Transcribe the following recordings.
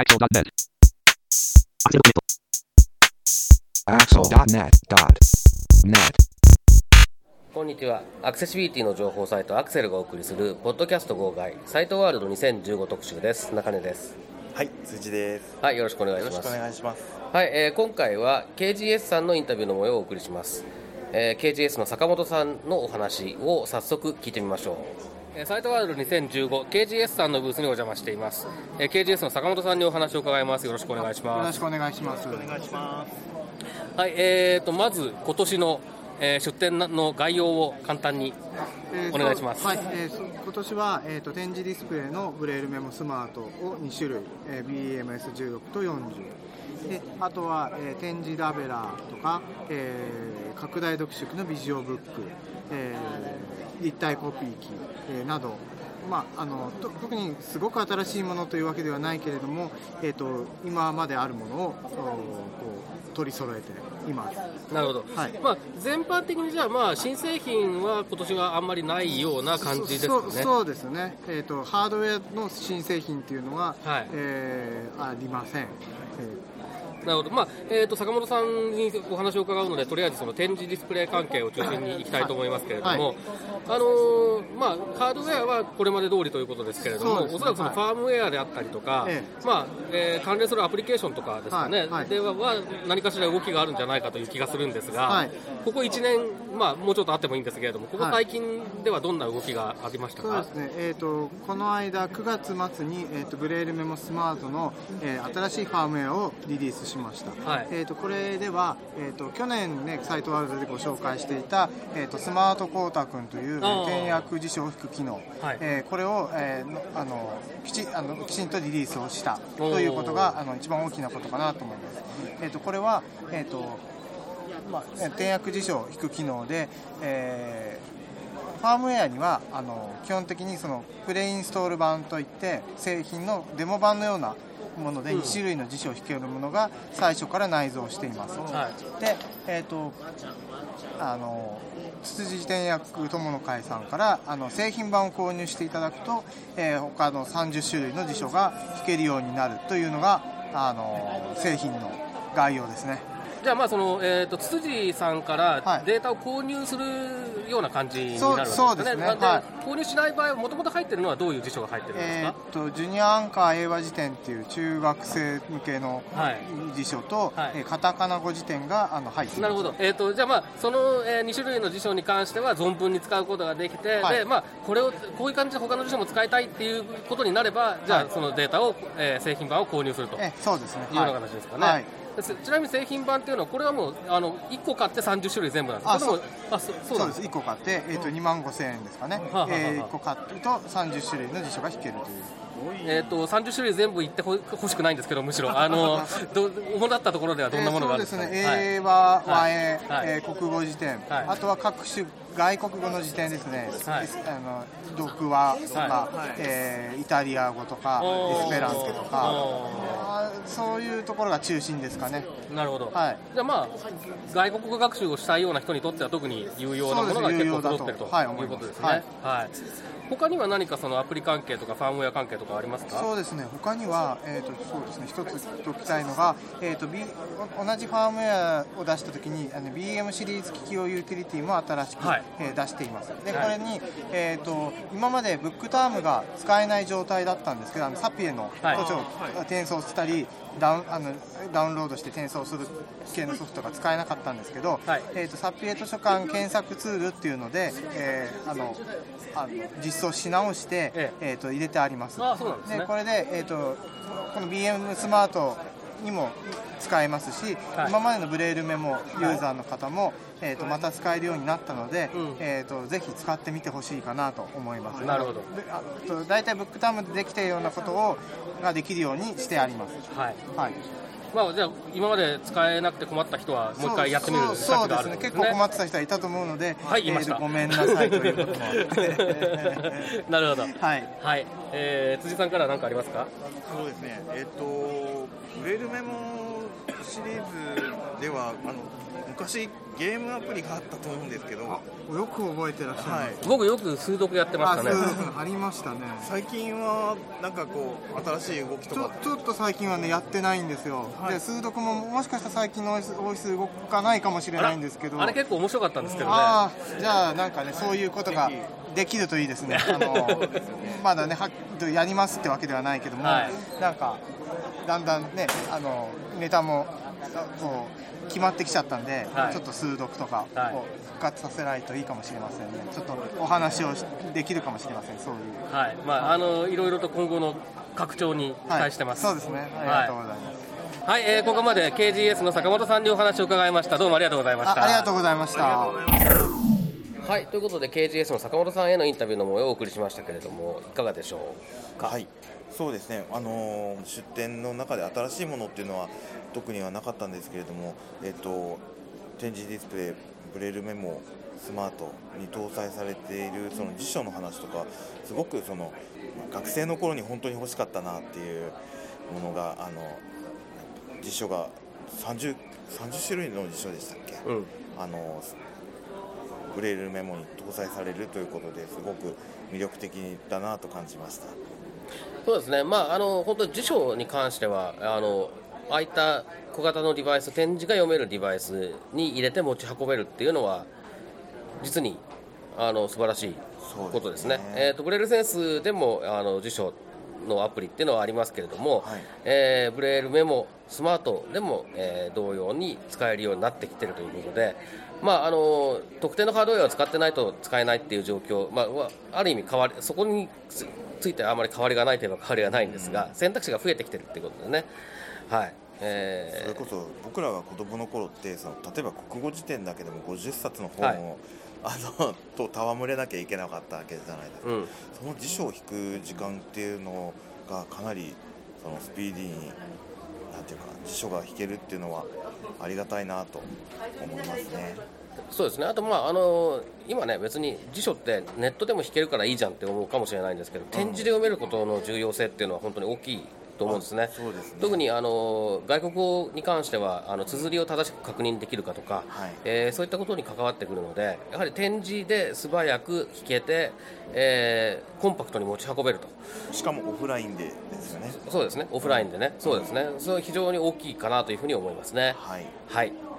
Axel.net. Axel.net.net. こんにちは。アクセシビリティの情報サイトアクセルがお送りするポッドキャスト号外サイトワールド2015特集です。中根です。はい、辻です。はい、よろしくお願いします。よろしくお願いします。はい、えー今回は KGS さんのインタビューの模様をお送りします。えー KGS の坂本さんのお話を早速聞いてみましょう。えーサイトワールド 2015KGS さんのブースにお邪魔しています。えー KGS の坂本さんにお話を伺います。よろしくお願いします。よろしくお願いします。お願いします。はい、えーとまず今年の、えー出展の概要を簡単にえーお願いしますそうはい、え今年は、えー、と展示ディスプレイのブレールメモスマートを2種類、えー BMS16 と40であとは、えー展示ラベラーとか、えー拡大読縮のビジオブック、えー立体コピー機、えーなど。まあ、あのと特にすごく新しいものというわけではないけれども、えー、と今まであるものをおこう取り揃えています。なるほど、はい。まあ、全般的にじゃあ、まあ、新製品は今年はあんまりないような感じですよね。そうそうですね、えーと、ハードウェアの新製品っていうのは、はい。えーありません、えなるほど、まあえー、と坂本さんにお話を伺うので、とりあえずその展示ディスプレイ関係を中心にいきたいと思いますけれども、はいはい。あのーまあ、ハードウェアはこれまで通りということですけれども、ね。おそらくそのはいファームウェアであったりとか、えまあえー関連するアプリケーションとかですかね、はい。はい。ではは何かしら動きがあるんじゃないかという気がするんですが、はい。ここ1年、まあ、もうちょっとあってもいいんですけれども、ここはい最近ではどんな動きがありましたか？そうですね、えー、とこの間、9月末に、えー、とブレールメモスマートの、えー新しいファームウェアをリリースしました、はい。えー、とこれでは、えー、と去年、ね、サイトワールドでご紹介していた、えー、とスマートコータ君というあー。転訳辞書を引く機能、はい。えーこれを、えーのあのきちあのきちんとリリースをした。ということがあの一番大きなことかなと思います。えー、とこれは、えーとまあ、え転訳辞書を引く機能で、えーファームウェアにはあの基本的にそのプレインストール版といって製品のデモ版のようなもので2種類の辞書を引けるものが最初から内蔵しています。はいで、えー、とあのつつじ転訳友の会さんからあの製品版を購入していただくと、えー他の30種類の辞書が引けるようになるというのがあの製品の概要ですね。じゃあまあその、えー、とつつじさんからはいデータを購入するような感じになるわけですかね。そうですねはい購入しない場合はもともと入ってるのはどういう辞書が入ってるんですえかー、。とジュニアアンカー英和辞典っていう中学生向けのはい。辞書と、はい。えーカタカナ語辞典があの入ってなるほど、えー、とじゃあ、まあ、その、え2種類の辞書に関しては存分に使うことができて、はい。でまあ、これをこういう感じで他の辞書も使いたいっていうことになれば、じゃあ、はい。そのデータを、えー製品版を購入するというえそうですね。ような形ですかね。はい。ちなみに製品版っていうのは、これはもうあの1個買って30種類全部なんですか、あそれともあそそうなでそうです。す1個買って、えー、と2万5千円ですかね、え1個買ると30種類の辞書が引けるというえー、と30種類全部いってほ欲しくないんですけど、むしろ、あのど主だったところではどんなものがあるんですか、えーそうですね、はい。英和、和はい。英、はい。えー国語辞典、はい。あとは各種外国語の辞典ですね、はい。あの読話とか、はい。えーイタリア語とか、エスペラントとか、そういうところが中心ですかね。なるほど、はい。じゃあまあ、外国語学習をしたいような人にとっては特に有用なものが結構揃ってるとはいいうことですね。はい他には何かそのアプリ関係とかファームウェア関係とかありますか？そうですね、他には、えーとそうですね、一つ言っておきたいのが、えーと B、同じファームウェアを出したときにあの、BM シリーズ機器用ユーティリティも新しく、はい。えー出しています。で、はい。これに、えーと、今までブックタームが使えない状態だったんですけど、あのサピエのはい。図書を転送したり、ダウンあのダウンロードして転送する系のソフトが使えなかったんですけど、はい。えー、とサピエ図書館検索ツールっていうので、えーあのあの実装し直して、え。えー、と入れてあります。あですね。これで、えー、とこの BM スマートにも使えますし、はい。今までのブレールメモユーザーの方も、えー、とまた使えるようになったので、うん。えー、とぜひ使ってみてほしいかなと思います。なるほど。であと大体ブックタームでできているようなことをができるようにしてあります。はい。はいまあ、じゃあ、今まで使えなくて困った人は、もう一回やってみるそうですね値があるんです結構困ってた人はいたと思うので、はい言いました。えーとごめんなさいということもあって。なるほど、はい。はい。えー辻さんから何かありますか？そうですね。えっ、とブレールメモシリーズではあの昔ゲームアプリがあったと思うんですけど、はよく覚えてらっしゃる、はい、僕よく数読やってましたね。ありましたね。最近はなんかこう新しい動きとか。ちょっと最近はねやってないんですよ、はい、で数読ももしかしたら最近の OS 動かないかもしれないんですけど。あれ結構面白かったんですけどね。あじゃあなんかねそういうことができるといいですね。あのまだねはやりますってわけではないけども、はい、なんかだんだんねあのネタもこう決まってきちゃったんで、はい、ちょっと数読とかを復活させないといいかもしれませんね、ちょっとお話をできるかもしれません、そういう。はいまあ、あのいろいろと今後の拡張に期待してます、はい、そうですね、ありがとうございます。はい、えー、ここまで KGS の坂本さんにお話を伺いました。どうもありがとうございました。ありがとうございました。はい、ということで KGS の坂本さんへのインタビューの模様をお送りしましたけれども、いかがでしょうか？はい、そうですね。あのー、出展の中で新しいものっていうのは特にはなかったんですけれども、えっと、展示ディスプレイブレルメモスマートに搭載されているその辞書の話とかすごくその学生の頃に本当に欲しかったなっていうものがあの辞書が 30, 30種類の辞書でしたっけ、うん、あのブレイルメモに搭載されるということですごく魅力的だなと感じましたそうですね、まあ、あの本当に辞書に関してはあのああいった小型のデバイス展示が読めるデバイスに入れて持ち運べるっていうのは実にあの素晴らしいことですね。すね。えーと、ブレールセンスでもあの辞書のアプリっていうのはありますけれども、はい、えー、ブレールメモスマートでも、えー、同様に使えるようになってきてるということで、まあ、あの特定のハードウェアを使ってないと使えないっていう状況、まあ、ある意味変わりそこについてはあまり変わりがないといえば変わりがないんですが、うん、選択肢が増えてきてるっていうことでね。はい。えー、それこそ僕らが子供の頃ってその例えば国語辞典だけでも50冊の本を、はい、あのと戯れなきゃいけなかったわけじゃないですか、うん、その辞書を引く時間っていうのがかなりそのスピーディーになんていうか辞書が引けるっていうのはありがたいなと思いますね。そうですね。あと、まああの今ね、別に辞書ってネットでも引けるからいいじゃんって思うかもしれないんですけど、展示で読めることの重要性っていうのは本当に大きいと思うんですね。すね。特にあの外国語に関してはあの綴りを正しく確認できるかとか、はい、えー、そういったことに関わってくるのでやはり展示で素早く弾けて、えー、コンパクトに持ち運べると。しかもオフラインでですよね。そうですね。オフラインでね、そうですね。それは非常に大きいかなというふうに思いますね。はい、はい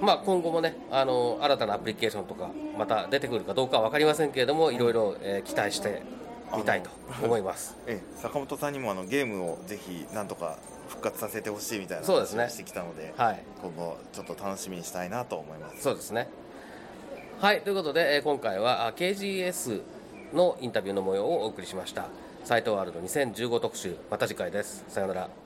まあ、今後もねあの新たなアプリケーションとかまた出てくるかどうかは分かりませんけれどもいろいろ、えー、期待してみたいと思います。ええ、坂本さんにもあのゲームをぜひなんとか復活させてほしいみたいな話をしてきたので、はい、今後ちょっと楽しみにしたいなと思います。そうですね。はいということで、え今回は KGS のインタビューの模様をお送りしました。サイトワールド2015特集また次回です。さようなら。